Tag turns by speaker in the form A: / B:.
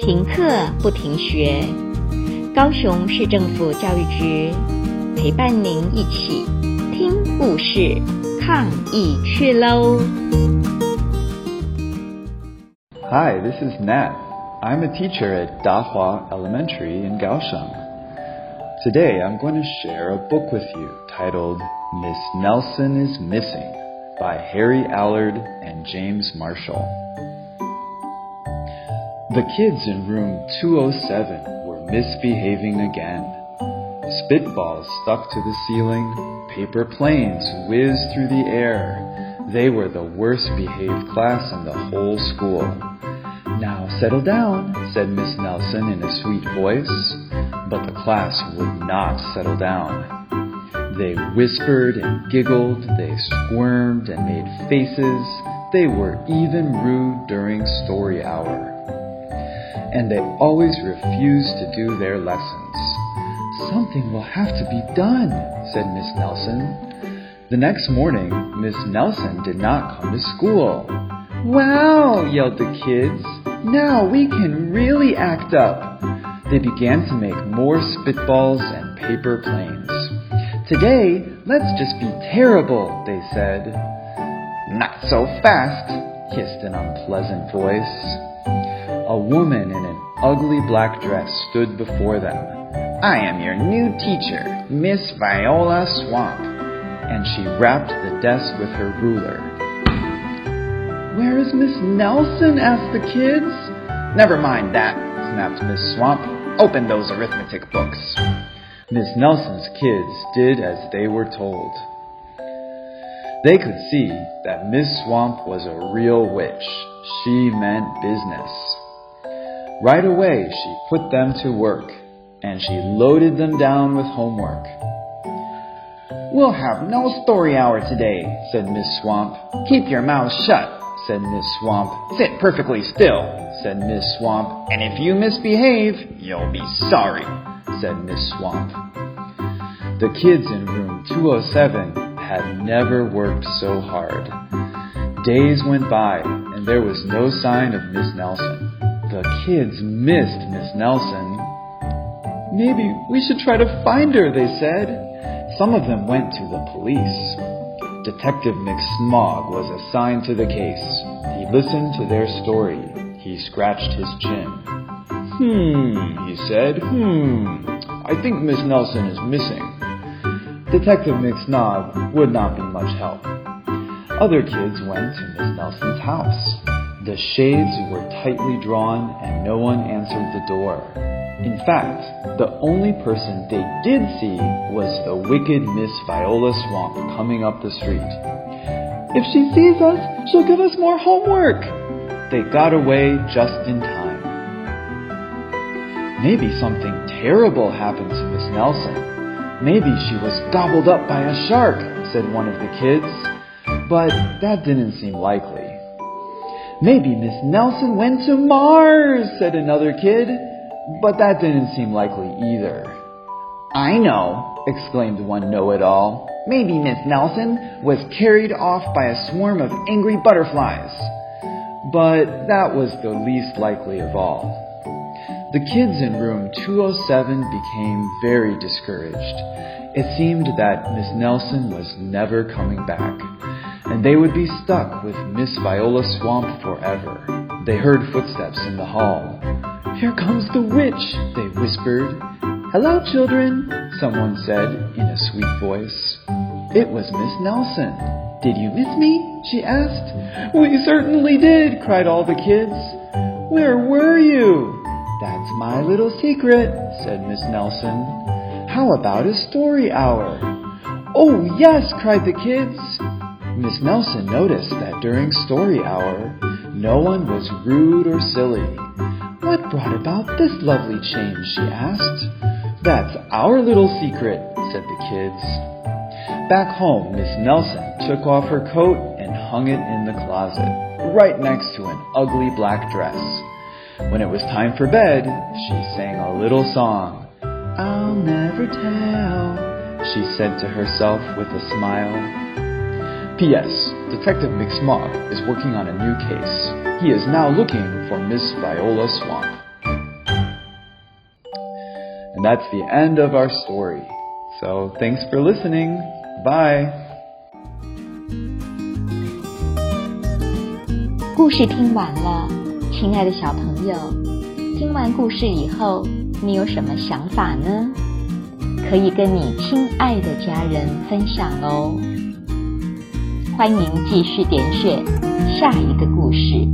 A: 停课不停学，高雄市政府教育局陪伴您一起听故事、抗疫去喽！
B: Hi, this is Nat. I'm a teacher at Dahua Elementary in Kaohsiung. Today I'm going to share a book with you titled Miss Nelson is Missing by Harry Allard and James Marshall. The kids in room 207 were misbehaving again. Spitballs stuck to the ceiling, paper planes whizzed through the air. They were the worst behaved class in the whole school. Now settle down, said Miss Nelson in a sweet voice. But the class would not settle down. They whispered and giggled, they squirmed and made faces. They were even rude during story hour and they always refuse to do their lessons. Something will have to be done, said Miss Nelson. The next morning, Miss Nelson did not come to school. Wow, yelled the kids. Now we can really act up. They began to make more spitballs and paper planes. Today, let's just be terrible, they said. Not so fast, hissed an unpleasant voice. A woman in an ugly black dress stood before them. I am your new teacher, Miss Viola Swamp. And she rapped the desk with her ruler. Where is Miss Nelson? asked the kids. Never mind that, snapped Miss Swamp. Open those arithmetic books. Miss Nelson's kids did as they were told. They could see that Miss Swamp was a real witch. She meant business. Right away, she put them to work, and she loaded them down with homework. We'll have no story hour today, said Miss Swamp. Keep your mouth shut, said Miss Swamp. Sit perfectly still, said Miss Swamp. And if you misbehave, you'll be sorry, said Miss Swamp. The kids in room 207 had never worked so hard. Days went by, and there was no sign of Miss Nelson. The kids missed Miss Nelson. Maybe we should try to find her, they said. Some of them went to the police. Detective McSmog was assigned to the case. He listened to their story. He scratched his chin. Hmm, he said. Hmm, I think Miss Nelson is missing. Detective McSmog would not be much help. Other kids went to Miss Nelson's house. The shades were tightly drawn and no one answered the door. In fact, the only person they did see was the wicked Miss Viola Swamp coming up the street. If she sees us, she'll give us more homework. They got away just in time. Maybe something terrible happened to Miss Nelson. Maybe she was gobbled up by a shark, said one of the kids. But that didn't seem likely. Maybe Miss Nelson went to Mars, said another kid. But that didn't seem likely either. I know, exclaimed one know it all. Maybe Miss Nelson was carried off by a swarm of angry butterflies. But that was the least likely of all. The kids in room 207 became very discouraged. It seemed that Miss Nelson was never coming back and they would be stuck with Miss Viola Swamp forever. They heard footsteps in the hall. Here comes the witch, they whispered. Hello, children, someone said in a sweet voice. It was Miss Nelson. Did you miss me? she asked. We certainly did, cried all the kids. Where were you? That's my little secret, said Miss Nelson. How about a story hour? Oh, yes, cried the kids. Miss Nelson noticed that during story hour, no one was rude or silly. What brought about this lovely change? she asked. That's our little secret, said the kids. Back home, Miss Nelson took off her coat and hung it in the closet, right next to an ugly black dress. When it was time for bed, she sang a little song. I'll never tell, she said to herself with a smile. P.S. Detective McSmog is working on a new case. He is now looking for Miss Viola Swamp. And that's the end of our story. So thanks for listening. Bye.
A: 故事听完了，亲爱的小朋友，听完故事以后，你有什么想法呢？可以跟你亲爱的家人分享哦。 欢迎继续点选下一个故事。